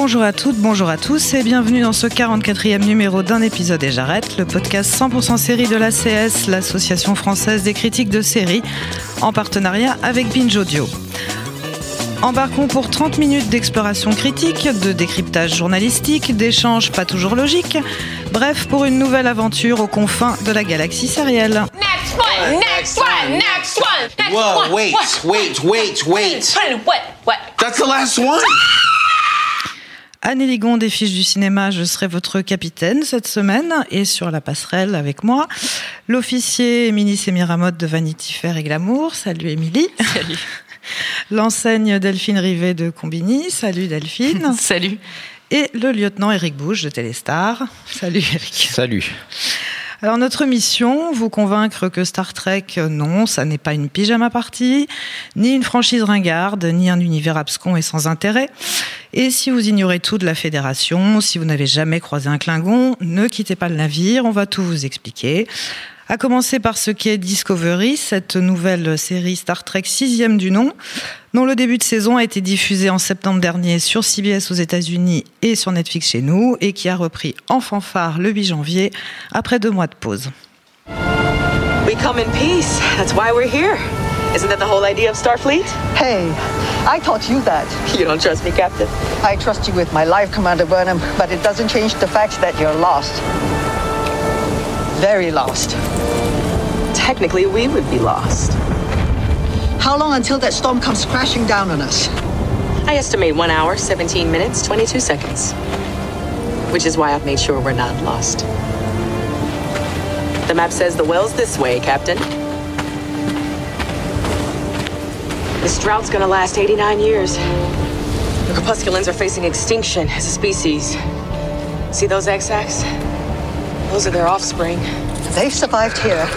Bonjour à toutes, bonjour à tous et bienvenue dans ce 44e numéro d'un épisode et j'arrête, le podcast 100% série de l'ACS, l'Association française des critiques de séries, en partenariat avec Binge Audio. Embarquons pour 30 minutes d'exploration critique, de décryptage journalistique, d'échanges pas toujours logiques, bref, pour une nouvelle aventure aux confins de la galaxie sérielle. Next one, next one, next one, next Whoa, one. wait, wait, wait, wait. What, what, what? That's the last one? Anne Ligon des fiches du cinéma, je serai votre capitaine cette semaine et sur la passerelle avec moi, l'officier Émilie Sémiramotte de Vanity Fair et Glamour. Salut Émilie. Salut. L'enseigne Delphine Rivet de Combini. Salut Delphine. Salut. Et le lieutenant Eric Bouche de Téléstar. Salut Eric. Salut. Alors notre mission, vous convaincre que Star Trek, euh, non, ça n'est pas une pyjama party, ni une franchise ringarde, ni un univers abscon et sans intérêt. Et si vous ignorez tout de la Fédération, si vous n'avez jamais croisé un Klingon, ne quittez pas le navire, on va tout vous expliquer. À commencer par ce qu'est Discovery, cette nouvelle série Star Trek sixième du nom, dont le début de saison a été diffusé en septembre dernier sur CBS aux États-Unis et sur Netflix chez nous, et qui a repris en fanfare le 8 janvier après deux mois de pause. We come in peace. That's why we're here. Isn't that the whole idea of Starfleet? Hey, I taught you that. You don't trust me, Captain? I trust you with my life, Commander Burnham, but it doesn't change the fact that you're lost. Very lost. Technically, we would be lost. How long until that storm comes crashing down on us? I estimate one hour, 17 minutes, 22 seconds. Which is why I've made sure we're not lost. The map says the well's this way, Captain. This drought's gonna last 89 years. The Crepusculans are facing extinction as a species. See those X-Acts? Those are their offspring. They've survived here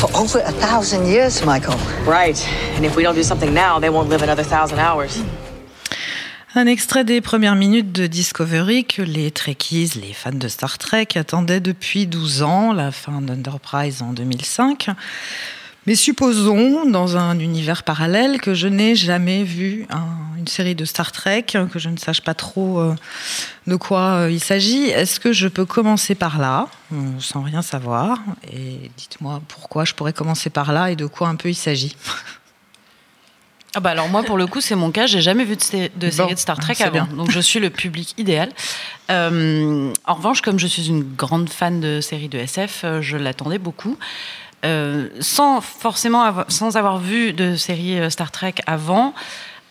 for over a thousand years, Michael. Right. And if we don't do something now, they won't live another thousand hours. Un extrait des premières minutes de Discovery que les Trekkies, les fans de Star Trek, attendaient depuis 12 ans, la fin d'Enterprise en 2005. Mais supposons, dans un univers parallèle, que je n'ai jamais vu un- une série de Star Trek, que je ne sache pas trop euh, de quoi euh, il s'agit. Est-ce que je peux commencer par là, euh, sans rien savoir? Et dites-moi pourquoi je pourrais commencer par là et de quoi un peu il s'agit. Ah bah alors moi pour le coup c'est mon cas, j'ai jamais vu de, sé- de série de Star Trek avant, bien. donc je suis le public idéal. Euh, en revanche, comme je suis une grande fan de séries de SF, je l'attendais beaucoup. Euh, sans forcément avoir, sans avoir vu de série euh, Star Trek avant,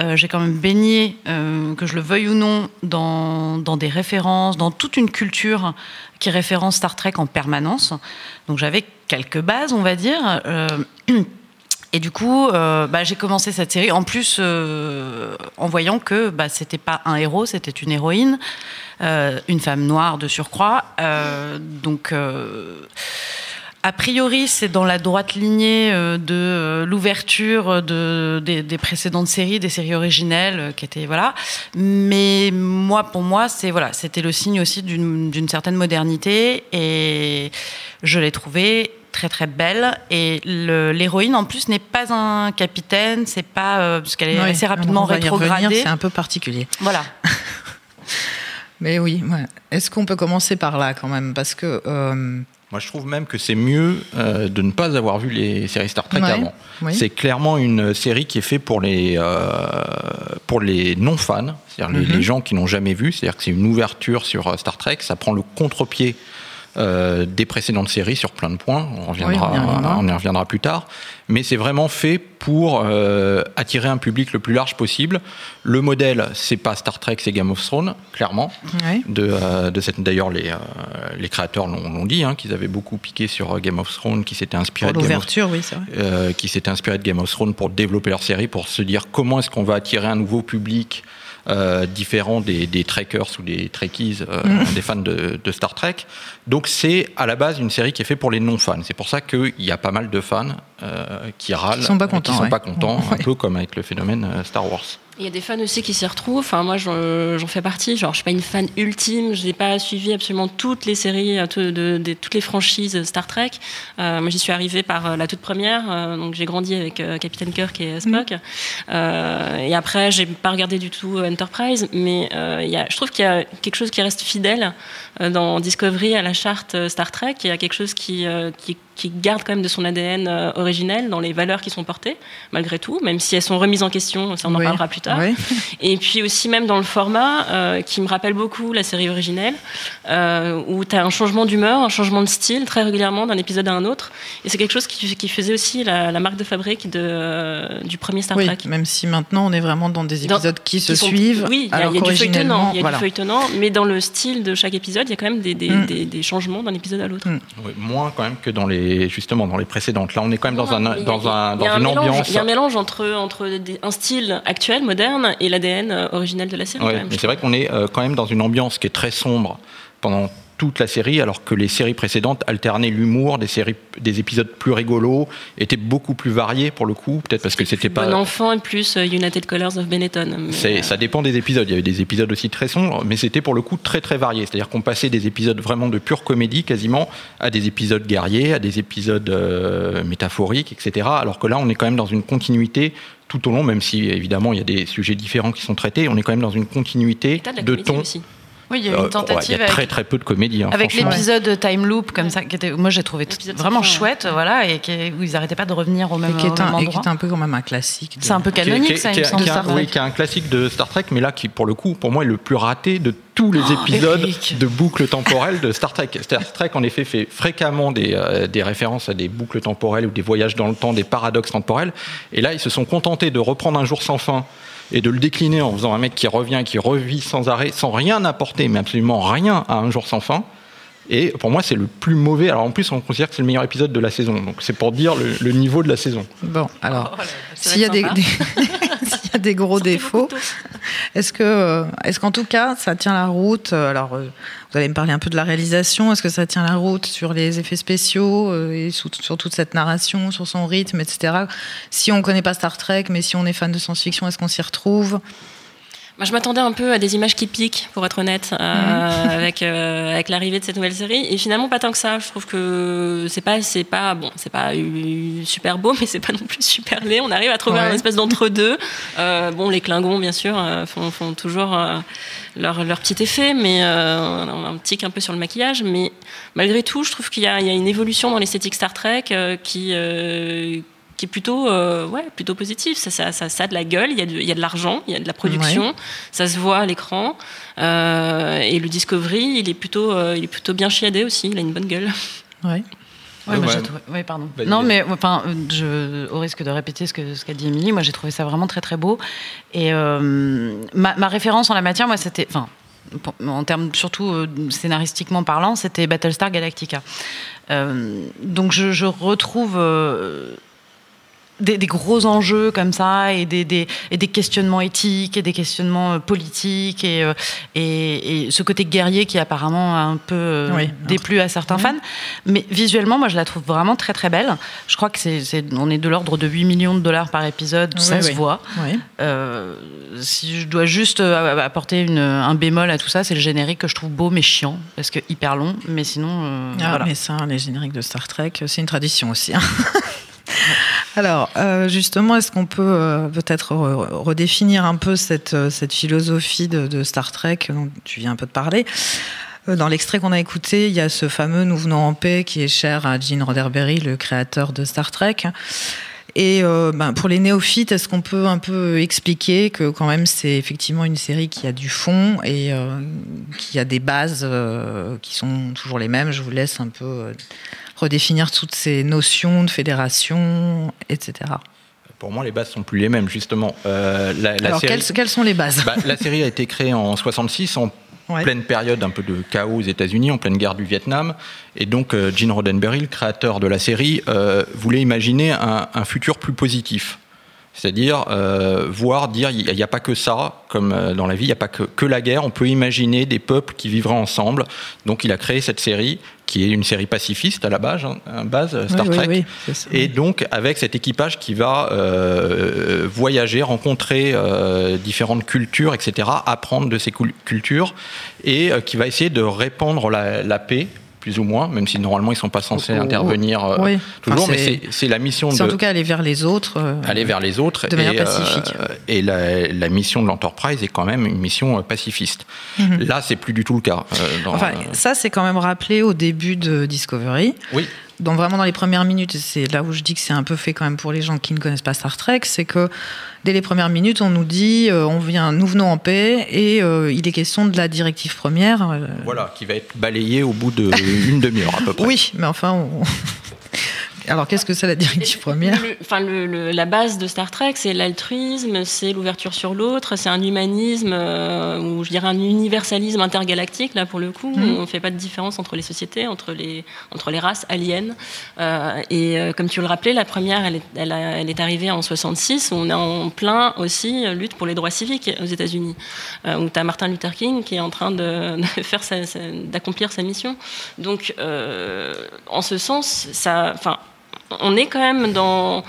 euh, j'ai quand même baigné, que je le veuille ou non, dans, dans des références, dans toute une culture qui référence Star Trek en permanence. Donc j'avais quelques bases, on va dire. Et du coup, bah, j'ai commencé cette série en plus en voyant que bah, c'était pas un héros, c'était une héroïne, une femme noire de surcroît. Donc a priori, c'est dans la droite lignée euh, de euh, l'ouverture de, des, des précédentes séries, des séries originelles, euh, qui étaient voilà. Mais moi, pour moi, c'est voilà, c'était le signe aussi d'une certaine modernité, et je l'ai trouvée très très belle. Et l'héroïne, en plus, n'est pas un capitaine, c'est pas euh, parce qu'elle est assez rapidement rétrogradée. C'est un peu particulier. Voilà. Mais oui, ouais. est-ce qu'on peut commencer par là quand même? Parce que euh, Moi, je trouve même que c'est mieux euh, de ne pas avoir vu les séries Star Trek Ouais, avant. oui. C'est clairement une série qui est faite pour les, euh, pour les non-fans, c'est-à-dire les, Mhm. les gens qui n'ont jamais vu. C'est-à-dire que c'est une ouverture sur euh, Star Trek. Ça prend le contre-pied euh, des précédentes séries sur plein de points. On, reviendra, Oui, on y reviendra. on y reviendra plus tard. Mais c'est vraiment fait pour euh, attirer un public le plus large possible. Le modèle, c'est pas Star Trek, c'est Game of Thrones, clairement. De, euh, de cette, d'ailleurs, les, euh, les créateurs l'ont, l'ont dit, hein, qu'ils avaient beaucoup piqué sur euh, Game of Thrones, qui s'étaient inspirés Pour de Game of l'ouverture, oui, c'est vrai. euh, qui s'étaient inspirés de Game of Thrones pour développer leur série, pour se dire comment est-ce qu'on va attirer un nouveau public euh, différent des, des trekkers ou des trekkies, euh, Mm. des fans de, de Star Trek. Donc c'est à la base une série qui est faite pour les non-fans. C'est pour ça qu'il y a pas mal de fans euh, qui râlent, Qui sont pas contents, qui sont ouais. pas contents, un Ouais. peu comme avec le phénomène Star Wars. Il y a des fans aussi qui s'y retrouvent. Enfin, moi, j'en fais partie. Genre, je suis pas une fan ultime. Je n'ai pas suivi absolument toutes les séries, euh, de, de- toutes les franchises Star Trek. Euh, moi, j'y suis arrivée par euh, la toute première. Donc, j'ai grandi avec euh, Captain Kirk et Spock. Euh, et après, j'ai pas regardé du tout Enterprise. Mais y a, je trouve qu'il y a quelque chose qui reste fidèle dans Discovery à la charte euh, Star Trek. Il y a quelque chose qui, euh, qui, qui garde quand même de son ADN euh, originel dans les valeurs qui sont portées, malgré tout, même si elles sont remises en question. Ça, on en Oui. parlera plus tard. Oui. Et puis aussi même dans le format, euh, qui me rappelle beaucoup la série originelle, euh, où tu as un changement d'humeur, un changement de style très régulièrement d'un épisode à un autre. Et c'est quelque chose qui, qui faisait aussi la, la marque de fabrique de, euh, du premier Star Oui, Trek. même si maintenant on est vraiment dans des Dans- épisodes qui, se sont- suivent. Oui, il y a, y a du feuilletonnant, voilà. du feuilletonnant, mais dans le style de chaque épisode, il y a quand même des, des, Mm. des- des changements d'un épisode à l'autre. Oui, moins quand même que dans les justement dans les précédentes. Là, on est quand même dans un dans un dans une mélange- ambiance. Il y a un mélange entre, entre des- un style actuel, moderne, et l'ADN euh, originel de la série. Ouais, quand même, mais c'est vrai qu'on est euh, quand même dans une ambiance qui est très sombre pendant toute la série, alors que les séries précédentes alternaient l'humour, des séries, des épisodes plus rigolos, étaient beaucoup plus variés pour le coup, peut-être parce que c'était Bon pas. enfant et plus euh, United Colors of Benetton. Euh, ça dépend des épisodes. Il y avait des épisodes aussi très sombres, mais c'était pour le coup très très varié. C'est-à-dire qu'on passait des épisodes vraiment de pure comédie quasiment à des épisodes guerriers, à des épisodes euh, métaphoriques, etc. Alors que là, on est quand même dans une continuité tout au long, même si évidemment il y a des sujets différents qui sont traités. On est quand même dans une continuité de de ton. aussi. Oui, il y a Euh, une ouais, tentative il y a avec- très très peu de comédie. hein, Avec l'épisode Time Loop, comme ça, qui était, moi j'ai trouvé vraiment chouette, voilà, et qui où ils n'arrêtaient pas de revenir au même, Et qui au est même un, et qui endroit. est un peu quand même un classique. de- C'est un peu canonique, ça, il qui me est- semble. oui, qui est un classique de Star Trek, mais là qui, pour le coup, pour moi, est le plus raté de tous les épisodes Oh, Eric. de boucles temporelles de Star Trek. Star Trek, en effet, fait fréquemment des, euh, des références à des boucles temporelles ou des voyages dans le temps, des paradoxes temporels. Et là, ils se sont contentés de reprendre un jour sans fin et de le décliner en faisant un mec qui revient, qui revit sans arrêt, sans rien apporter, mais absolument rien à un jour sans fin. Et pour moi, c'est le plus mauvais. Alors en plus, on considère que c'est le meilleur épisode de la saison. Donc c'est pour dire le, le niveau de la saison. Bon, alors, Oh s'il y, a des, y a des gros défauts, est-ce que, euh, est-ce qu'en tout cas, ça tient la route euh, Alors, euh, vous allez me parler un peu de la réalisation. Est-ce que ça tient la route sur les effets spéciaux et sur toute cette narration, sur son rythme, etc. Si on ne connaît pas Star Trek, mais si on est fan de science-fiction, est-ce qu'on s'y retrouve? Moi, je m'attendais un peu à des images qui piquent, pour être honnête, euh, avec euh, avec l'arrivée de cette nouvelle série. Et finalement, pas tant que ça. Je trouve que c'est pas c'est pas bon, c'est pas super beau, mais c'est pas non plus super laid. On arrive à trouver Ouais. un espèce d'entre deux. Euh, bon, les Klingons, bien sûr, font, font toujours leur leur petit effet, mais on a un un peu sur le maquillage. Mais malgré tout, je trouve qu'il y a il y a une évolution dans l'esthétique Star Trek qui qui est plutôt, euh, ouais, plutôt positif. Ça, ça, ça, ça a de la gueule, il y a de, il y a de l'argent, il y a de la production, Ouais. ça se voit à l'écran. Euh, et le Discovery, il est, plutôt, euh, il est plutôt bien chiadé aussi, il a une bonne gueule. Ouais. Ouais, Ouais, moi, ouais. j'ai trouvé- ouais, pardon. Vas-y, non, mais enfin, je, au risque de répéter ce que ce qu'a dit Émilie, moi j'ai trouvé ça vraiment très très beau. Et euh, ma, ma référence en la matière, moi, c'était, enfin, en termes surtout euh, scénaristiquement parlant, c'était Battlestar Galactica. Euh, donc je, je retrouve. euh, des, des gros enjeux comme ça et des, des, et des questionnements éthiques et des questionnements euh, politiques et, euh, et, et ce côté guerrier qui apparemment a un peu euh, Oui. déplu à certains fans. Mais visuellement, moi, je la trouve vraiment très très belle. Je crois que c'est, on est de l'ordre de 8 millions de dollars par épisode, ça se voit. Euh, si je dois juste apporter une, un bémol à tout ça, c'est le générique que je trouve beau mais chiant parce que hyper long. Mais sinon, euh, Ah, voilà. mais ça, les génériques de Star Trek, c'est une tradition aussi. hein. Alors, euh, justement, est-ce qu'on peut euh, peut-être re- redéfinir un peu cette, euh, philosophie de, Star Trek dont tu viens un peu de parler? Dans l'extrait qu'on a écouté, il y a ce fameux Nous venons en paix qui est cher à Gene Roddenberry, le créateur de Star Trek. Et ben, pour les néophytes, est-ce qu'on peut un peu expliquer que quand même c'est effectivement une série qui a du fond et qui a des bases qui sont toujours les mêmes? Je vous laisse un peu redéfinir toutes ces notions de fédération, etc. Pour moi, les bases sont plus les mêmes, justement. Euh, la, la Alors, série, quelles, quelles sont les bases? Bah, la série a été créée en 66, en Ouais. pleine période un peu de chaos aux États-Unis, en pleine guerre du Vietnam. Et donc, euh, Gene Roddenberry, le créateur de la série, euh, voulait imaginer un, un futur plus positif. C'est-à-dire euh, voir, dire, il n'y a, pas que ça, comme euh, dans la vie, il n'y a pas que, que la guerre, on peut imaginer des peuples qui vivraient ensemble. Donc il a créé cette série, qui est une série pacifiste à la base, hein, base Star Oui, oui, Trek. oui. Et donc avec cet équipage qui va euh, voyager, rencontrer euh, différentes cultures, etc., apprendre de ces cul- cultures, et euh, qui va essayer de répandre la, la paix plus ou moins, même si normalement ils sont pas censés Oh, oh, intervenir euh, oui. toujours, Enfin, mais c'est- la mission C'est en de tout cas aller vers les autres. euh, aller vers les autres. de manière et, euh, pacifique. et la, la mission de l'Enterprise est quand même une mission pacifiste. Mhm. Là, c'est plus du tout le cas. dans- Enfin, ça, c'est quand même rappelé au début de Discovery. oui. Donc vraiment dans les premières minutes, c'est là où je dis que c'est un peu fait quand même pour les gens qui ne connaissent pas Star Trek, c'est que dès les premières minutes, on nous dit, euh, on vient, nous venons en paix, et euh, il est question de la directive première. euh, Voilà, qui va être balayé au bout d'une demi-heure à peu près. oui, mais enfin, on- alors qu'est-ce que c'est la directive première Le- Enfin, le- le- la base de Star Trek, c'est l'altruisme, c'est l'ouverture sur l'autre, c'est un humanisme, euh, ou je dirais un universalisme intergalactique, là pour le coup. Mhm. On ne fait pas de différence entre les sociétés, entre les, entre les races aliens. Euh, et euh, comme tu le rappelais, la première, elle est, elle a- elle est arrivée en 66, où on est en plein aussi lutte pour les droits civiques aux États-Unis, où tu as Martin Luther King qui est en train de, de faire d'accomplir sa mission. Donc, en ce sens, ça. Enfin, on est quand même dans,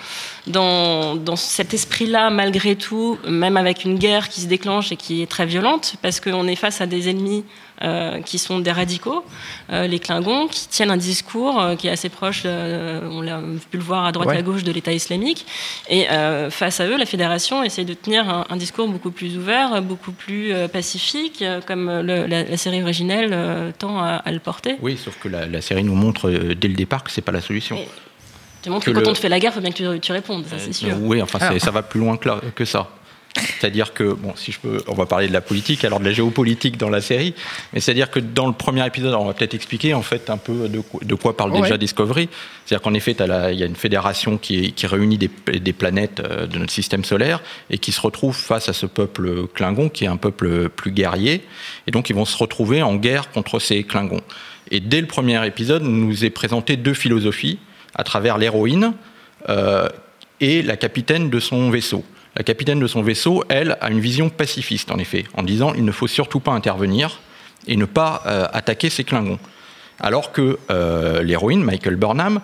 dans, dans cet esprit-là, malgré tout, même avec une guerre qui se déclenche et qui est très violente, parce qu'on est face à des ennemis euh, qui sont des radicaux, euh, les Klingons, qui tiennent un discours euh, qui est assez proche, on l'a pu le voir à droite Ouais. à gauche, de l'État islamique. Et face à eux, la fédération essaie de tenir un, un discours beaucoup plus ouvert, beaucoup plus pacifique, comme le- la, la série originelle tend à, à le porter. Oui, sauf que la, la série nous montre dès le départ que c'est pas la solution. Et Tu montres Que que, quand le- on te fait la guerre, il faut bien que tu, tu répondes, ça c'est sûr. Euh, Oui, enfin, Alors. ça va plus loin que, là- que ça. C'est-à-dire que, bon, si je peux, on va parler de la politique, alors de la géopolitique dans la série, mais c'est-à-dire que dans le premier épisode, on va peut-être expliquer en fait un peu de, quoi- de quoi parle Ouais. déjà Discovery. C'est-à-dire qu'en effet, il y a une fédération qui, réunit des, des planètes euh, de notre système solaire et qui se retrouve face à ce peuple Klingon, qui est un peuple plus guerrier, et donc ils vont se retrouver en guerre contre ces Klingons. Et dès le premier épisode, nous est présenté deux philosophies à travers l'héroïne euh, et la capitaine de son vaisseau. La capitaine de son vaisseau, elle, a une vision pacifiste, en effet, en disant il ne faut surtout pas intervenir et ne pas euh, attaquer ces Klingons. Alors que euh, l'héroïne, Michael Burnham,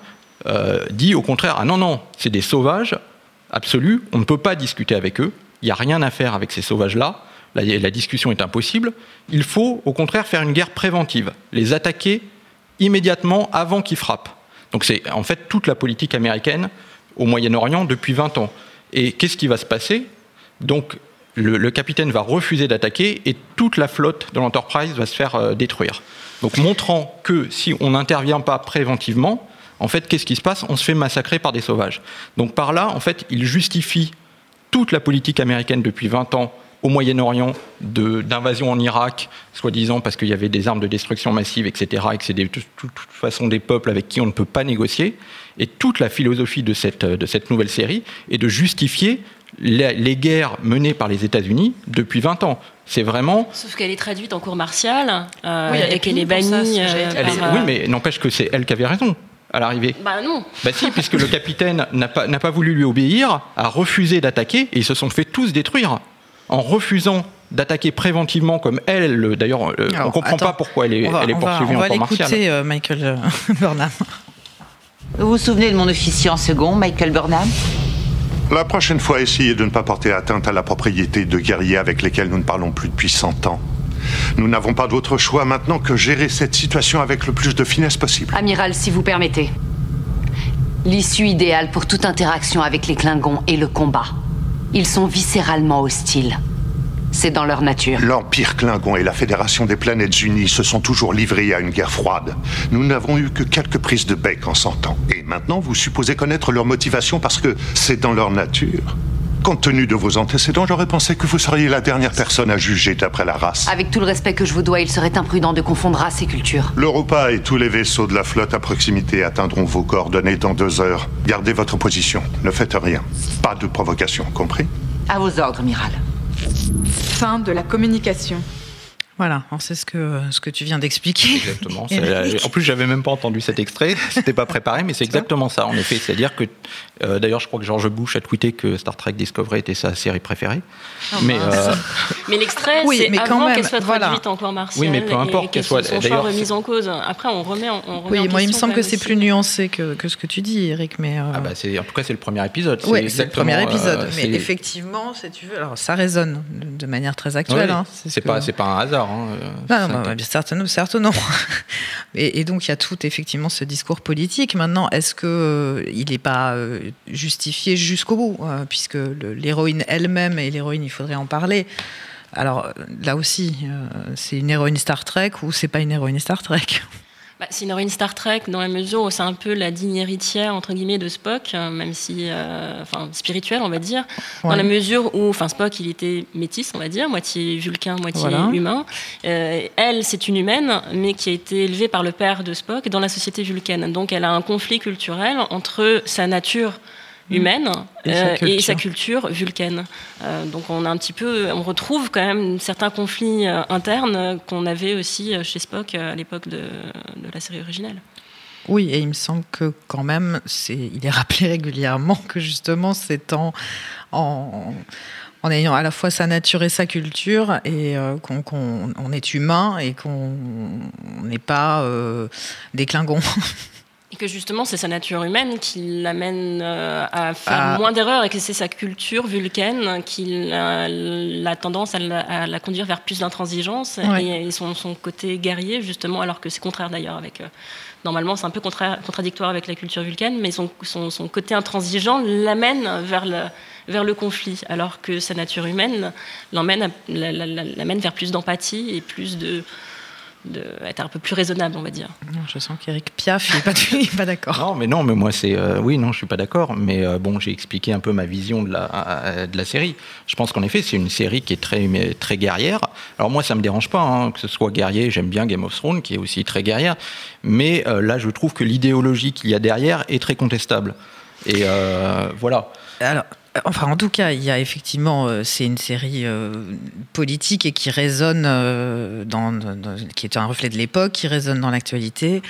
dit au contraire ah non, non, c'est des sauvages absolus, on ne peut pas discuter avec eux, il n'y a rien à faire avec ces sauvages-là, la discussion est impossible, il faut au contraire faire une guerre préventive, les attaquer immédiatement avant qu'ils frappent. Donc c'est en fait toute la politique américaine au Moyen-Orient depuis 20 ans. Et qu'est-ce qui va se passer? Donc le, capitaine va refuser d'attaquer et toute la flotte de l'Enterprise va se faire euh, détruire. Donc montrant que si on n'intervient pas préventivement, en fait, qu'est-ce qui se passe? On se fait massacrer par des sauvages. Donc par là, en fait, il justifie toute la politique américaine depuis 20 ans au Moyen-Orient de- d'invasion en Irak, soi-disant parce qu'il y avait des armes de destruction massive, etc., et que c'est de toute toute façon des peuples avec qui on ne peut pas négocier. Et toute la philosophie de cette, de cette nouvelle série est de justifier les, les guerres menées par les États-Unis depuis 20 ans. C'est vraiment... Sauf qu'elle est traduite en cours martial euh, Oui, et qu'elle est ça, bannie. euh, elle est- par, oui, euh, mais n'empêche que c'est elle qui avait raison à l'arrivée. Bah non. Bah si, puisque le capitaine n'a pas, n'a pas voulu lui obéir, a refusé d'attaquer, et ils se sont fait tous détruire. En refusant d'attaquer préventivement comme elle, le- d'ailleurs, euh, on Alors, comprend attends. pas pourquoi elle est, On va, elle est on va- poursuivie on en va cours martial. l'écouter, euh, Michael euh, Burnham. Vous vous souvenez de mon officier en second, Michael Burnham? La prochaine fois, essayez de ne pas porter atteinte à la propriété de guerriers avec lesquels nous ne parlons plus depuis 100 ans. Nous n'avons pas d'autre choix maintenant que gérer cette situation avec le plus de finesse possible. Amiral, si vous permettez. L'issue idéale pour toute interaction avec les Klingons est le combat. Ils sont viscéralement hostiles. C'est dans leur nature. L'Empire Klingon et la Fédération des Planètes Unies se sont toujours livrés à une guerre froide. Nous n'avons eu que quelques prises de bec en 100 ans. Et maintenant, vous supposez connaître leur motivation parce que c'est dans leur nature. Compte tenu de vos antécédents, j'aurais pensé que vous seriez la dernière personne à juger d'après la race. Avec tout le respect que je vous dois, il serait imprudent de confondre race et culture. L'Europa et tous les vaisseaux de la flotte à proximité atteindront vos coordonnées dans deux heures. Gardez votre position. Ne faites rien. Pas de provocation, compris? À vos ordres, Miral. Fin de la communication. Voilà, c'est ce que, ce que tu viens d'expliquer. Exactement. En plus, j'avais même pas entendu cet extrait. C'était pas préparé, mais c'est exactement ça, en effet. C'est-à-dire que, euh, d'ailleurs, je crois que George Bush a tweeté que Star Trek Discovery était sa série préférée. mais euh, Mais l'extrait, Oui, c'est mais quand avant qu'elle soit voilà. traduite en corps martial. Oui, mais peu importe qu'elle soit- choix d'ailleurs, remise en cause. Après, on remet, en- on remet Oui, en moi il me semble que c'est plus nuancé que, que ce que tu dis, Eric, mais... euh, ah bah, en tout cas, c'est le premier épisode. Oui, c'est le premier épisode, euh, mais c'est- effectivement, si tu veux, alors ça résonne de manière très actuelle. Oui, hein, c'est, ce pas, que- c'est pas un hasard. hein, Non, un- bah, bah, non. Et, et donc il y a tout effectivement ce discours politique. Maintenant, est-ce que il n'est pas justifié jusqu'au bout, euh, puisque l'héroïne elle-même et l'héroïne, il faudrait en parler. Alors là aussi, euh, c'est une héroïne Star Trek ou c'est pas une héroïne Star Trek? Bah, c'est une héroïne Star Trek dans la mesure où c'est un peu la digne héritière entre guillemets de Spock, euh, même si, euh, enfin, spirituelle on va dire, dans la mesure où, enfin, Spock il était métis on va dire, moitié vulcain, moitié Voilà. humain. Euh, elle c'est une humaine, mais qui a été élevée par le père de Spock dans la société vulcaine. Donc elle a un conflit culturel entre sa nature humaine Et sa euh, et culture. sa culture vulcaine. Euh, donc on a un petit peu, on retrouve quand même certains conflits euh, internes qu'on avait aussi chez Spock à l'époque de, de la série originale. Oui, et il me semble que quand même, c'est, il est rappelé régulièrement que justement c'est en, en, en ayant à la fois sa nature et sa culture, et qu'on, qu'on- on est humain et qu'on n'est pas des Klingons. Et que justement, c'est sa nature humaine qui l'amène euh, à faire Ah. moins d'erreurs et que c'est sa culture vulcaine qui a la tendance à la, à la conduire vers plus d'intransigeance et, son, son côté guerrier, justement, alors que c'est contraire d'ailleurs avec. euh, normalement, c'est un peu contraire- contradictoire avec la culture vulcaine, mais son, son, son côté intransigeant l'amène vers le, vers le conflit, alors que sa nature humaine l'emmène l'amène vers plus d'empathie et plus de, de. être un peu plus raisonnable, on va dire. Je sens qu'Eric Piaf, n'est pas, il est pas d'accord. Non, mais non, mais moi c'est euh, oui, non, je suis pas d'accord. Mais euh, bon, j'ai expliqué un peu ma vision de la euh, de la série. Je pense qu'en effet, c'est une série qui est très très guerrière. Alors moi, ça me dérange pas hein, que ce soit guerrier. J'aime bien Game of Thrones, qui est aussi très guerrière. Mais euh, là, je trouve que l'idéologie qu'il y a derrière est très contestable. Et euh, voilà. Alors, enfin, en tout cas, il y a effectivement, euh, c'est une série euh, politique et qui résonne, euh, dans, dans- qui est un reflet de l'époque, qui résonne dans l'actualité.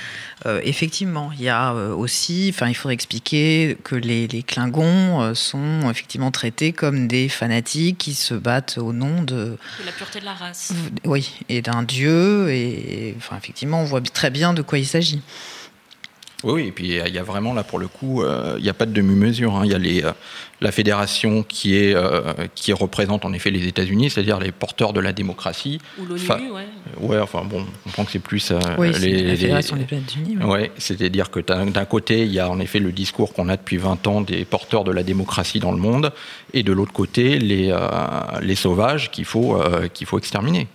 Euh, effectivement, il y a euh, aussi, enfin, il faudrait expliquer que les, les Klingons euh, sont effectivement traités comme des fanatiques qui se battent au nom de, De la pureté de la race. oui, et d'un dieu. Et enfin, effectivement, on voit très bien de quoi il s'agit. Oui, oui, et puis il y a vraiment là pour le coup, euh, il n'y a pas de demi-mesure. hein. Il y a les, euh, la fédération qui, est, euh, qui représente en effet les États-Unis, c'est-à-dire les porteurs de la démocratie. Ou l'ONU, Fa- ouais. Ouais, enfin bon, on comprend que c'est plus euh, Oui, c'est les, la les- Fédération des planètes unies. oui. Ouais, c'est-à-dire que d'un d'un côté, il y a en effet le discours qu'on a depuis 20 ans des porteurs de la démocratie dans le monde, et de l'autre côté, les, euh, les sauvages qu'il faut, euh, qu'il faut exterminer.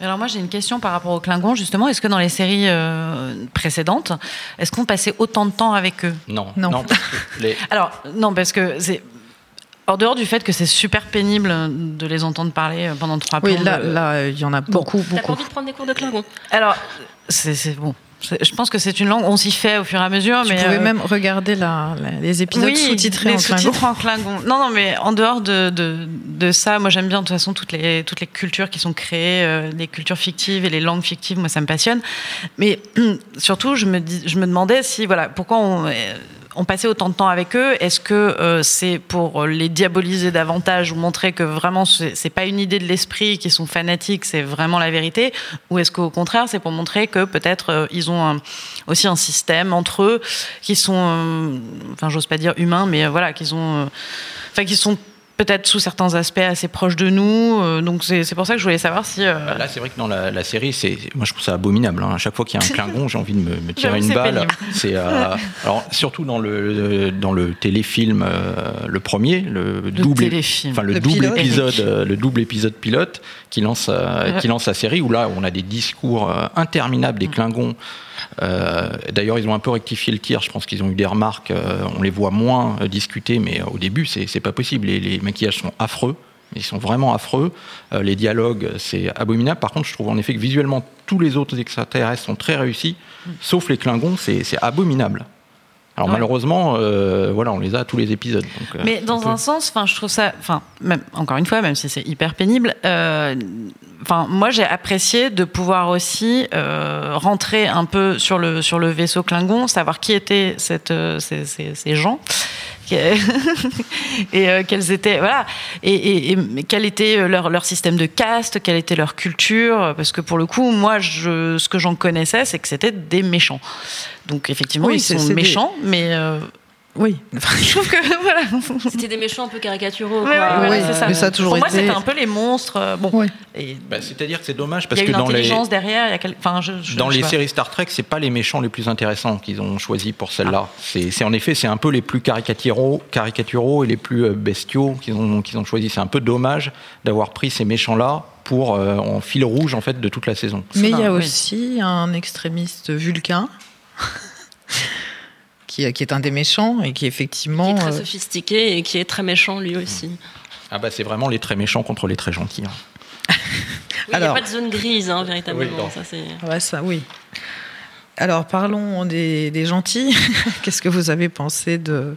Alors moi j'ai une question par rapport aux Klingons justement. Est-ce que dans les séries euh, précédentes, est-ce qu'on passait autant de temps avec eux? Non, Non. parce que les- Alors non parce que c'est en dehors du fait que c'est super pénible de les entendre parler pendant trois Oui, là, euh, là, il y en a beaucoup, T'as pas beaucoup. envie de prendre des cours de Klingon? Alors c'est c'est bon. Je pense que c'est une langue, on s'y fait au fur et à mesure. Tu mais pouvais euh, même regarder la, la- les épisodes oui, sous-titrés en sous-titres en Klingon. Non, non, mais en dehors de, de, de ça, moi j'aime bien de toute façon toutes les, toutes les cultures qui sont créées, euh, les cultures fictives et les langues fictives, moi ça me passionne. Mais surtout, je me, dis, je me demandais si, voilà, pourquoi on, on passait autant de temps avec eux. Est-ce que euh, c'est pour les diaboliser davantage ou montrer que vraiment c'est pas une idée de l'esprit, qu'ils sont fanatiques, c'est vraiment la vérité? Ou est-ce qu'au contraire, c'est pour montrer que peut-être euh, ils ont aussi un système entre eux qui sont, euh, enfin, j'ose pas dire humains, mais voilà, qu'ils ont, enfin, qui sont peut-être sous certains aspects assez proches de nous. euh, donc c'est c'est pour ça que je voulais savoir si. euh, Là, c'est vrai que dans la, la série, c'est, moi je trouve ça abominable. hein. À chaque fois qu'il y a un Klingon, j'ai envie de me, me tirer une balle. C'est, euh, alors surtout dans le dans le téléfilm, euh, le premier, le, double, enfin le, Le double pilote. épisode, le double épisode pilote qui lance euh, Ouais. qui lance la série où là on a des discours euh, interminables Mm. des Klingons. Euh, D'ailleurs, ils ont un peu rectifié le tir. Je pense qu'ils ont eu des remarques. euh, on les voit moins euh, discuter, mais au début, c'est pas possible. Les, les, maquillages sont affreux. Ils sont vraiment affreux. Euh, les dialogues, c'est abominable. Par contre, je trouve en effet que visuellement, tous les autres extraterrestres sont très réussis, sauf les Klingons, c'est abominable. Alors Ouais. malheureusement, euh, voilà, on les a à tous les épisodes. donc, euh, Mais dans un sens, enfin, je trouve ça, enfin, même encore une fois, même si c'est hyper pénible, euh, enfin, moi j'ai apprécié de pouvoir aussi rentrer un peu sur le sur le vaisseau Klingon, savoir qui étaient cette, ces, ces- ces gens. et euh, quels étaient voilà. Et, et- et quel était leur, leur système de caste quelle était leur culture parce que pour le coup moi je, ce que j'en connaissais c'est que c'était des méchants. Donc effectivement Oui, ils sont des- méchants mais euh, oui je trouve que voilà C'était des méchants un peu caricaturaux. Quoi. ouais, ça. mais ça a toujours Pour moi, été- c'était un peu les monstres. euh, Bon, et Bah, C'est-à-dire que c'est dommage il parce y a que une dans les, intelligence derrière. il y a quel- Enfin, je, je- dans je les séries Star Trek, c'est pas les méchants les plus intéressants qu'ils ont choisi pour celle-là. C'est c'est en effet, c'est un peu les plus caricaturaux, caricaturaux et les plus euh, bestiaux qu'ils ont, qu'ils ont choisi. C'est un peu dommage d'avoir pris ces méchants-là pour euh, en fil rouge en fait de toute la saison. Mais il y a oui. aussi un extrémiste vulcain qui, qui est un des méchants et qui effectivement. Qui est très euh, sophistiqué et qui est très méchant lui aussi. Ah bah c'est vraiment les très méchants contre les très gentils. hein. Oui, Il n'y a pas de zone grise, hein, véritablement. Oui, ça, c'est... Ouais, ça, oui. Alors, parlons des, des gentils. Qu'est-ce que vous avez pensé de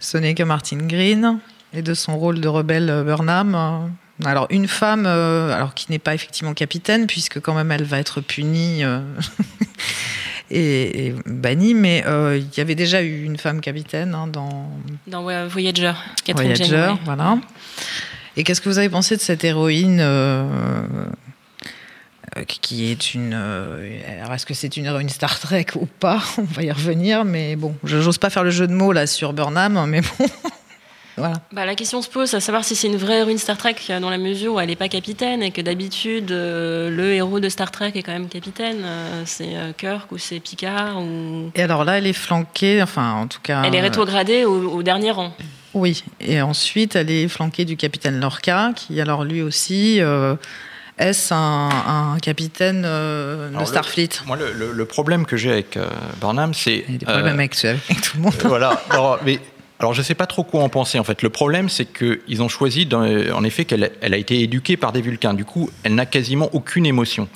Soneca Martin Green et de son rôle de rebelle euh, Burnham Alors, une femme, euh, alors qui n'est pas effectivement capitaine, puisque quand même elle va être punie euh, et, et bannie, mais euh, il y avait déjà eu une femme capitaine hein, dans Voyager, Catherine Voyager, voilà. Et qu'est-ce que vous avez pensé de cette héroïne euh, euh, qui est une. alors, est-ce que c'est une héroïne Star Trek ou pas? On va y revenir, mais bon, je j'ose pas faire le jeu de mots là sur Burnham, mais bon. voilà. Bah, la question se pose à savoir si c'est une vraie héroïne Star Trek euh, dans la mesure où elle n'est pas capitaine et que d'habitude euh, le héros de Star Trek est quand même capitaine. euh, c'est euh, Kirk ou c'est Picard ou. Et alors là, elle est flanquée, enfin, en tout cas. Elle est rétrogradée au, au dernier rang. Oui, et ensuite elle est flanquée du capitaine Lorca, qui alors lui aussi. euh, est-ce un, un capitaine euh, de le- Starfleet Moi, le, le- le problème que j'ai avec euh, Burnham, c'est. Il y a des problèmes euh, avec, avec tout le monde. voilà. Alors, mais, alors, je sais pas trop quoi en penser. En fait, le problème, c'est qu'ils ont choisi, dans- en effet, qu'elle elle a été éduquée par des Vulcains. Du coup, elle n'a quasiment aucune émotion.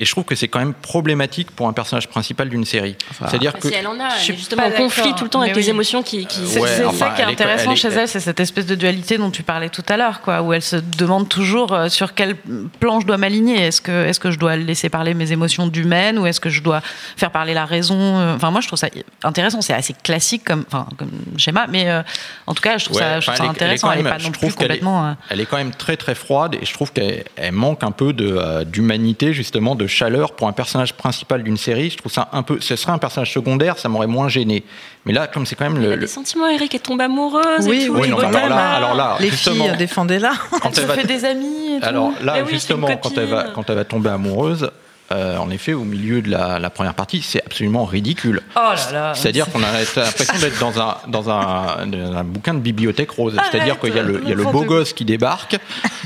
Et je trouve que c'est quand même problématique pour un personnage principal d'une série. C'est-à-dire Bah, que. si elle en a, Je elle suis est justement en conflit tout le temps avec les émotions qui. qui C'est Ouais, c'est enfin, ça qui est est- intéressant elle est- chez elle, c'est cette espèce de dualité dont tu parlais tout à l'heure, quoi, où elle se demande toujours euh, sur quel plan je dois m'aligner. Est-ce que, est-ce que je dois laisser parler mes émotions d'humaine ou est-ce que je dois faire parler la raison euh, Enfin, moi, je trouve ça intéressant. C'est assez classique comme, enfin, comme schéma, mais euh, en tout cas, je trouve Ouais, ça, je trouve intéressant. Elle pas non plus est- complètement. Elle est quand même très très froide et je trouve qu'elle elle manque un peu de, euh, d'humanité justement, de chaleur pour un personnage principal d'une série. Je trouve ça un peu. Ce serait un personnage secondaire, ça m'aurait moins gêné. Mais là, comme c'est quand même Il le. a le- des sentiments, Eric, elle tombe amoureuse Oui, et tout. oui, il non, alors là, mal. alors là, Les justement, filles, défendez-la. quand elle se fait des amis. Et tout. Alors là, oui, justement, quand elle, va, quand elle va tomber amoureuse, euh, en effet, au milieu de la, la première partie, c'est absolument ridicule. Oh. C'est-à-dire qu'on a l'impression d'être dans un, dans, un, dans un bouquin de bibliothèque rose. Arrête, C'est-à-dire qu'il y a le, il y a le beau gosse qui débarque,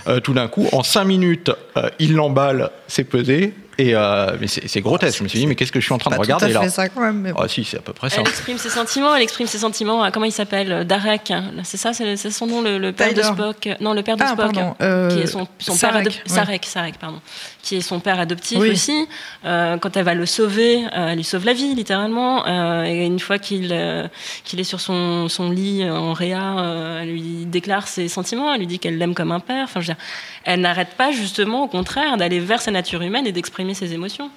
euh, tout d'un coup, en cinq minutes, euh, il l'emballe, c'est pesé. Et euh, mais c'est grotesque. Je me suis dit, mais qu'est-ce que je suis en train de Pas tout regarder à là ça quand même. mais bon. Ah si, c'est à peu près ça. Elle exprime ses sentiments, elle exprime ses sentiments. à- Comment il s'appelle euh, Darek. hein. C'est ça, c'est son nom, le, le père Tyler. de Spock. Non, le père de Ah, Spock. pardon, euh, qui est son, son père Sarek, adoptif. ouais. Sarek, Sarek, pardon. Qui est son père adoptif Oui. aussi. Euh, quand elle va le sauver, euh, elle lui sauve la vie, littéralement. Euh, et une fois qu'il euh, qu'il est sur son, son lit euh, en réa, euh, elle lui déclare ses sentiments. Elle lui dit qu'elle l'aime comme un père. Enfin, je veux dire, elle n'arrête pas, justement, au contraire, d'aller vers sa nature humaine et d'exprimer ses émotions.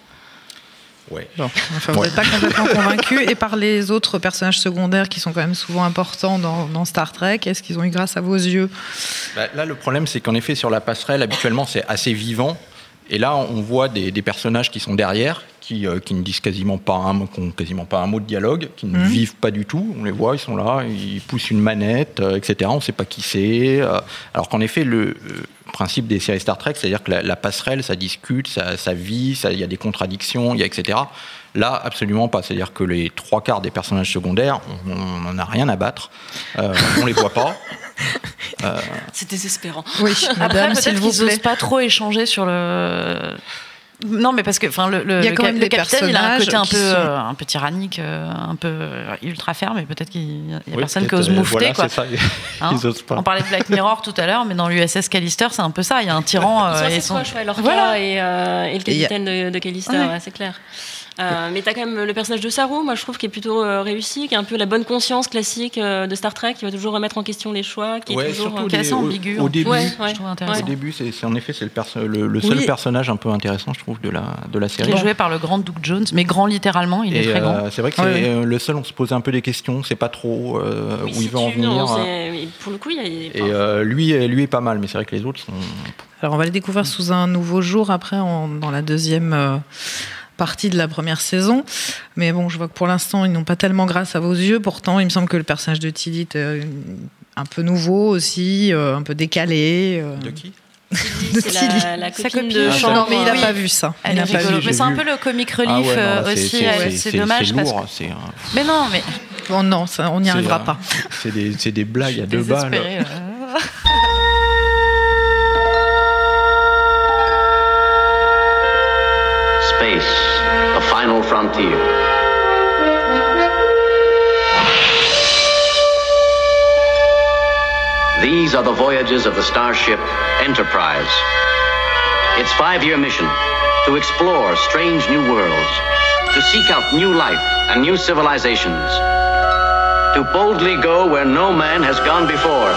Ouais. Bon, enfin, vous n'êtes pas complètement convaincu. Et par les autres personnages secondaires qui sont quand même souvent importants dans, dans Star Trek, est-ce qu'ils ont eu grâce à vos yeux? Bah, là, le problème, c'est qu'en effet, sur la passerelle, habituellement, c'est assez vivant. Et là, on voit des, des personnages qui sont derrière, qui, euh, qui ne disent quasiment pas, un, mot- qui ont quasiment pas un mot de dialogue, qui ne Mhm. vivent pas du tout. On les voit, ils sont là, ils poussent une manette, euh, etc. On ne sait pas qui c'est. euh, alors qu'en effet, le euh, principe des séries Star Trek, c'est-à-dire que la, la passerelle, ça discute, ça, ça vit, ça- il y a des contradictions, il y a etc. Là, absolument pas. C'est-à-dire que les trois quarts des personnages secondaires, on n'en a rien à battre. Euh, on les voit pas. Euh, C'est désespérant. Oui, Après, madame, s'il peut-être qu'ils n'osent pas trop échanger sur le Non, mais parce que enfin le, le, Il y a le quand cap- même le des capitaine, il a un côté un peu, sont- euh, un peu tyrannique, euh, un peu euh, ultra ferme, et peut-être qu'il y a Oui, personne qui ose moufter. voilà, quoi. ça, Hein ils osent pas. On parlait de Black Mirror tout à l'heure, mais dans l'USS Callister, c'est un peu ça. Il y a un tyran. Euh, et son- ouais, Voilà. et, euh, et le Et il y a- capitaine de, de Callister, Ouais. ouais, c'est clair. Euh, mais t'as quand même le personnage de Saru, moi je trouve qui est plutôt euh, réussi, qui a un peu la bonne conscience classique euh, de Star Trek, qui va toujours remettre en question les choix, qui Ouais, est toujours surtout euh, au, dé- au- au début, Ouais, ouais, je trouve intéressant. au début, c'est c'est- en effet c'est le, perso- le, le seul Oui. personnage un peu intéressant, je trouve, de la de la Il série. est joué par le grand Doug Jones, mais grand littéralement, il est très euh, grand. c'est vrai que c'est Ouais, ouais. euh, le seul, on se pose un peu des questions, on sait pas trop euh, où il veut en non, venir. c'est- pour le coup, il y a- il est Et euh, lui, est- lui est pas mal, mais c'est vrai que les autres sont. Alors on va les découvrir sous un nouveau jour après en- dans la deuxième euh, partie de la première saison. Mais bon, je vois que pour l'instant ils n'ont pas tellement grâce à vos yeux. Pourtant, il me semble que le personnage de Tilly est euh, un peu nouveau aussi, euh, un peu décalé. euh. De qui de c'est la- Tilly. la Sa copine copine. de Ah, chambre. Non, mais il n'a Oui. pas vu ça. Elle Il est n'a pas rigolo. vu. Mais c'est un peu le comic Ah relief ouais, non, là, c'est- aussi. c'est- dommage parce que. un- Mais non, mais. Bon, non, ça, on n'y arrivera un- pas. C'est des, c'est des blagues à deux balles. These are the voyages of the starship Enterprise. Its five year mission to explore strange new worlds, to seek out new life and new civilizations, to boldly go where no man has gone before.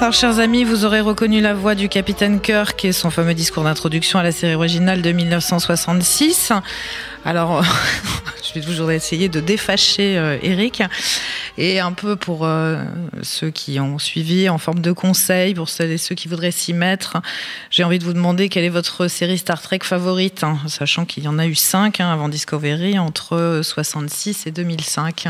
Alors, chers amis, vous aurez reconnu la voix du capitaine Kirk et son fameux discours d'introduction à la série originale de 1966. Alors, je vais toujours essayer de défâcher euh, Eric. Et un peu pour euh, ceux qui ont suivi en forme de conseil, pour celles et ceux qui voudraient s'y mettre, j'ai envie de vous demander quelle est votre série Star Trek favorite, hein, sachant qu'il y en a eu cinq hein, avant Discovery, entre 66 et 2005.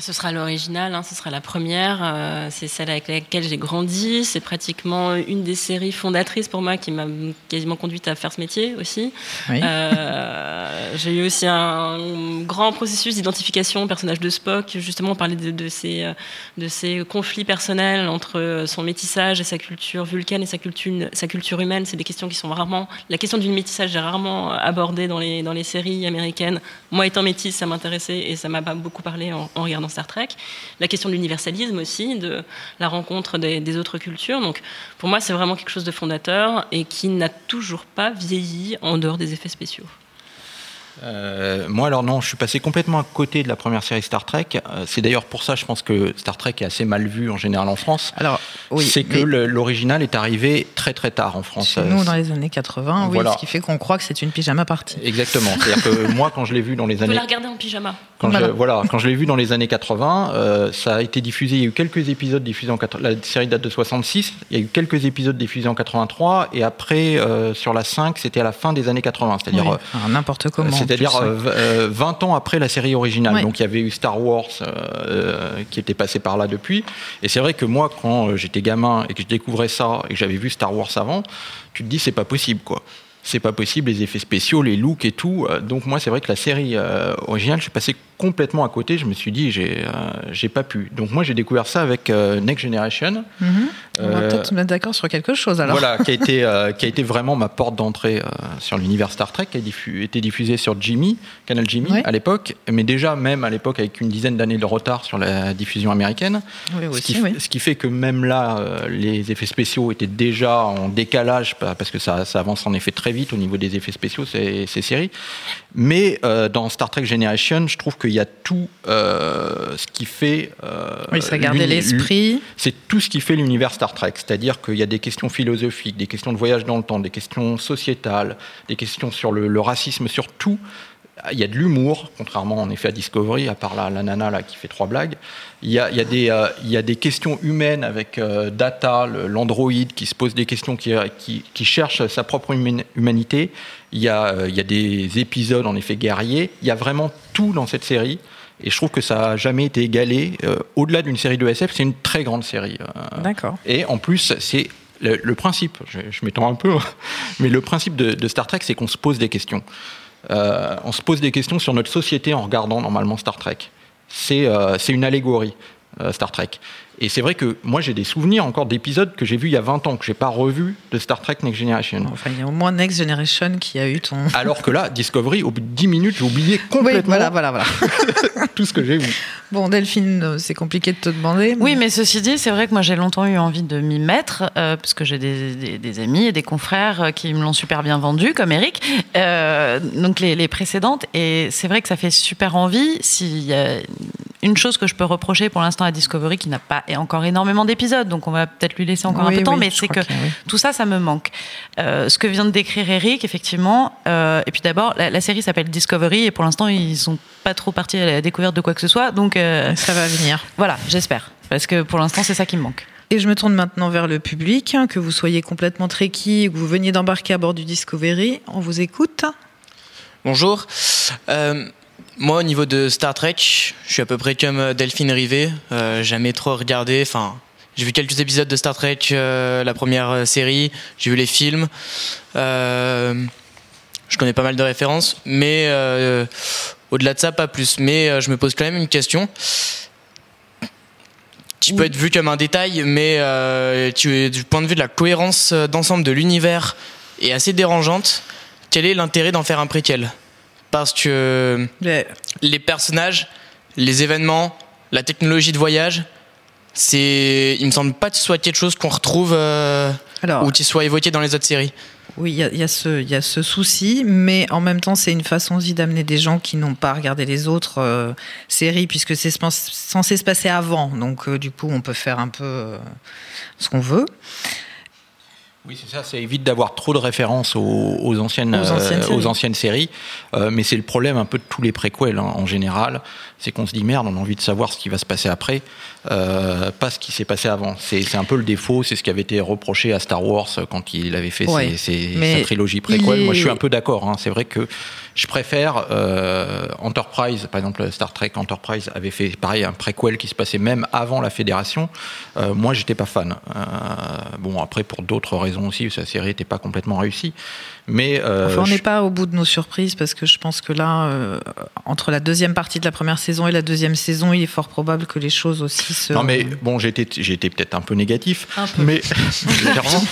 Ce sera l'original, hein, ce sera la première. euh, c'est celle avec laquelle j'ai grandi. C'est pratiquement une des séries fondatrices pour moi qui m'a quasiment conduite à faire ce métier aussi. Oui. Euh, j'ai eu aussi un grand processus d'identification au personnage de Spock. Justement, on parlait de, de ces, euh, de ces conflits personnels entre son métissage et sa culture vulcaine et sa culture, sa culture humaine. C'est des questions qui sont rarement. La question du métissage est rarement abordée dans les, dans les séries américaines. Moi, étant métisse, ça m'intéressait et ça m'a pas beaucoup parlé en, en regardant Star Trek. La question de l'universalisme aussi, de la rencontre des, des autres cultures. Donc, pour moi, c'est vraiment quelque chose de fondateur et qui n'a toujours pas vieilli en dehors des effets spéciaux. Euh, moi, alors non, je suis passé complètement à côté de la première série Star Trek. Euh, c'est d'ailleurs pour ça, je pense que Star Trek est assez mal vu en général en France. Alors, oui, c'est que l'original est arrivé très très tard en France. Chez nous, dans les années 80, oui, Voilà. ce qui fait qu'on croit que c'est une pyjama party. Exactement. C'est-à-dire que moi, quand je l'ai vu dans les On peut années la regarder en pyjama. Quand Voilà. je, voilà, quand je l'ai vu dans les années 80, euh, ça a été diffusé. Il y a eu quelques épisodes diffusés en 80 la série date de 66. Il y a eu quelques épisodes diffusés en 83 et après euh, sur la 5, c'était à la fin des années 80, c'est-à-dire Oui, euh, n'importe comment. C'est-à-dire plus, ouais. euh, v- euh, 20 ans après la série originale. Ouais. Donc il y avait eu Star Wars euh, qui était passé par là depuis. Et c'est vrai que moi, quand j'étais gamin et que je découvrais ça et que j'avais vu Star Wars avant, tu te dis c'est pas possible quoi. C'est pas possible, les effets spéciaux, les looks et tout. Euh, Donc moi, c'est vrai que la série euh, originale, je suis passé complètement à côté. Je me suis dit, j'ai euh, j'ai pas pu. Donc moi, j'ai découvert ça avec euh, Next Generation. Mhm. On va peut-être se mettre d'accord sur quelque chose alors. Voilà, qui a été, qui a été vraiment ma porte d'entrée sur l'univers Star Trek, qui a diffu- été diffusé sur Jimmy, Canal Jimmy à l'époque, mais déjà même à l'époque avec une dizaine d'années de retard sur la diffusion américaine. Oui, ce, aussi, qui, oui. ce qui fait que même là, les effets spéciaux étaient déjà en décalage, pa- parce que ça, ça avance en effet très vite au niveau des effets spéciaux, ces, ces séries. Mais euh, dans Star Trek Generation, je trouve qu'il y a tout euh, ce qui fait... euh, Oui, ça gardait l'esprit. c'est tout ce qui fait l'univers Star Trek. C'est-à-dire qu'il y a des questions philosophiques, des questions de voyage dans le temps, des questions sociétales, des questions sur le, le racisme, sur tout. Il y a de l'humour, contrairement en effet à Discovery, à part la, la nana là, qui fait trois blagues. Il y a, il y a, des, euh, il y a des questions humaines avec euh, Data, l'androïde, qui se pose des questions, qui, qui, qui cherche sa propre humanité. Il y, a, euh, il y a des épisodes en effet guerriers. Il y a vraiment tout dans cette série. Et je trouve que ça n'a jamais été égalé. Euh, Au-delà d'une série de SF, c'est une très grande série. Euh, D'accord. et en plus, c'est le, le principe, je, je m'étends un peu, mais le principe de, de Star Trek, c'est qu'on se pose des questions. Euh, on se pose des questions sur notre société en regardant normalement Star Trek. C'est euh, c'est une allégorie. Euh, Star Trek. Et c'est vrai que moi, j'ai des souvenirs encore d'épisodes que j'ai vus il y a 20 ans, que j'ai pas revus de Star Trek Next Generation. Enfin, il y a au moins Next Generation qui a eu ton. Alors que là, Discovery, au bout de 10 minutes, j'ai oublié complètement Oui, voilà, voilà, voilà. tout ce que j'ai vu. Bon, Delphine, euh, c'est compliqué de te demander. Oui, mais ceci dit, c'est vrai que moi j'ai longtemps eu envie de m'y mettre, euh, parce que j'ai des, des- des amis et des confrères euh, qui me l'ont super bien vendu, comme Eric, euh, donc les, les précédentes. Et c'est vrai que ça fait super envie. S'il y a une chose que je peux reprocher pour l'instant à Discovery, qui n'a pas encore énormément d'épisodes, donc on va peut-être lui laisser encore Oui, un peu de temps, mais c'est que oui. tout ça, ça me manque. Euh, ce que vient de décrire Eric, effectivement. euh, et puis d'abord, la, la série s'appelle Discovery, et pour l'instant, ils sont pas trop partis à la découverte de quoi que ce soit, donc euh, Ça va venir. voilà, j'espère, parce que pour l'instant, c'est ça qui me manque. Et je me tourne maintenant vers le public, hein, que vous soyez complètement trekkie, que vous veniez d'embarquer à bord du Discovery. On vous écoute. Bonjour. Euh, moi, au niveau de Star Trek, je suis à peu près comme euh, Delphine Rivet. Euh, jamais trop regardé. Enfin, j'ai vu quelques épisodes de Star Trek, euh, la première série. J'ai vu les films. Je connais pas mal de références, mais au-delà de ça, pas plus. Mais je me pose quand même une question. Qui peut être vu comme un détail, mais du point de vue de la cohérence d'ensemble de l'univers est assez dérangeante. Quel est l'intérêt d'en faire un préquel? Parce que les personnages, les événements, la technologie de voyage, c'est, il me semble pas que ce soit quelque chose qu'on retrouve euh, ou qui soit évoqué dans les autres séries. Oui, il y y y a ce souci, mais en même temps, c'est une façon aussi d'amener des gens qui n'ont pas regardé les autres euh, séries, puisque c'est censé se passer avant. Donc, euh, du coup, on peut faire un peu ce qu'on veut. Oui, c'est ça, ça évite d'avoir trop de références aux, aux anciennes, Aux anciennes euh, séries. aux anciennes séries. Euh, mais c'est le problème un peu de tous les préquels hein, en général. C'est qu'on se dit merde, on a envie de savoir ce qui va se passer après, euh, pas ce qui s'est passé avant. C'est un peu le défaut, c'est ce qui avait été reproché à Star Wars quand il avait fait Ouais, ses, ses- sa trilogie préquelle. il Moi, je suis un peu d'accord. hein. C'est vrai que je préfère euh, Enterprise, par exemple Star Trek Enterprise avait fait pareil un préquel qui se passait même avant la Fédération. Euh, moi, j'étais pas fan. Euh, bon, après pour d'autres raisons aussi, la série n'était pas complètement réussie. Mais euh, Enfin, on je- n'est pas au bout de nos surprises, parce que je pense que là, euh, entre la deuxième partie de la première saison et la deuxième saison, il est fort probable que les choses aussi se. Non mais bon, j'ai été, j'ai été peut-être un peu négatif, Un peu. mais légèrement.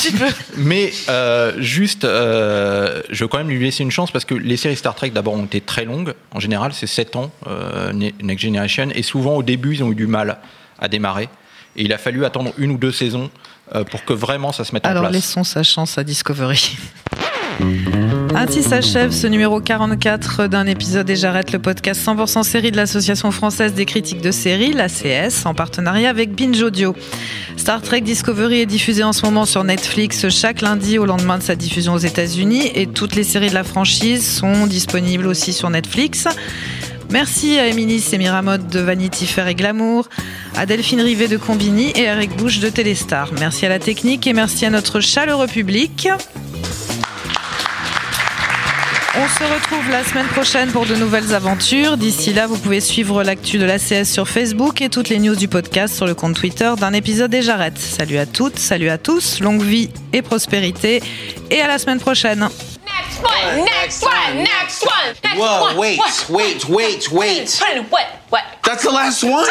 Mais euh, juste, euh, je veux quand même lui laisser une chance parce que les séries Star Trek d'abord ont été très longues. En général, c'est 7 ans euh, Ne- Next Generation et souvent au début, ils ont eu du mal à démarrer. Et il a fallu attendre une ou deux saisons euh, pour que vraiment ça se mette en Alors place. laissons sa chance à Discovery. Ainsi s'achève ce numéro 44 d'un épisode et j'arrête le podcast 100% série de l'Association française des critiques de séries, l'ACS, en partenariat avec Binge Audio. Star Trek Discovery est diffusé en ce moment sur Netflix chaque lundi au lendemain de sa diffusion aux États-Unis et toutes les séries de la franchise sont disponibles aussi sur Netflix. Merci à Émilie Semiramod de Vanity Fair et Glamour, à Delphine Rivet de Combini et à Eric Bouche de Téléstar. Merci à la technique et merci à notre chaleureux public. On se retrouve la semaine prochaine pour de nouvelles aventures. D'ici là, vous pouvez suivre l'actu de l'ACS sur Facebook et toutes les news du podcast sur le compte Twitter d'un épisode et j'arrête. Salut à toutes, salut à tous, longue vie et prospérité et à la semaine prochaine. Next one, next one, next one, next Whoa, one. wait, what, wait, wait, wait. What? What? That's the last one?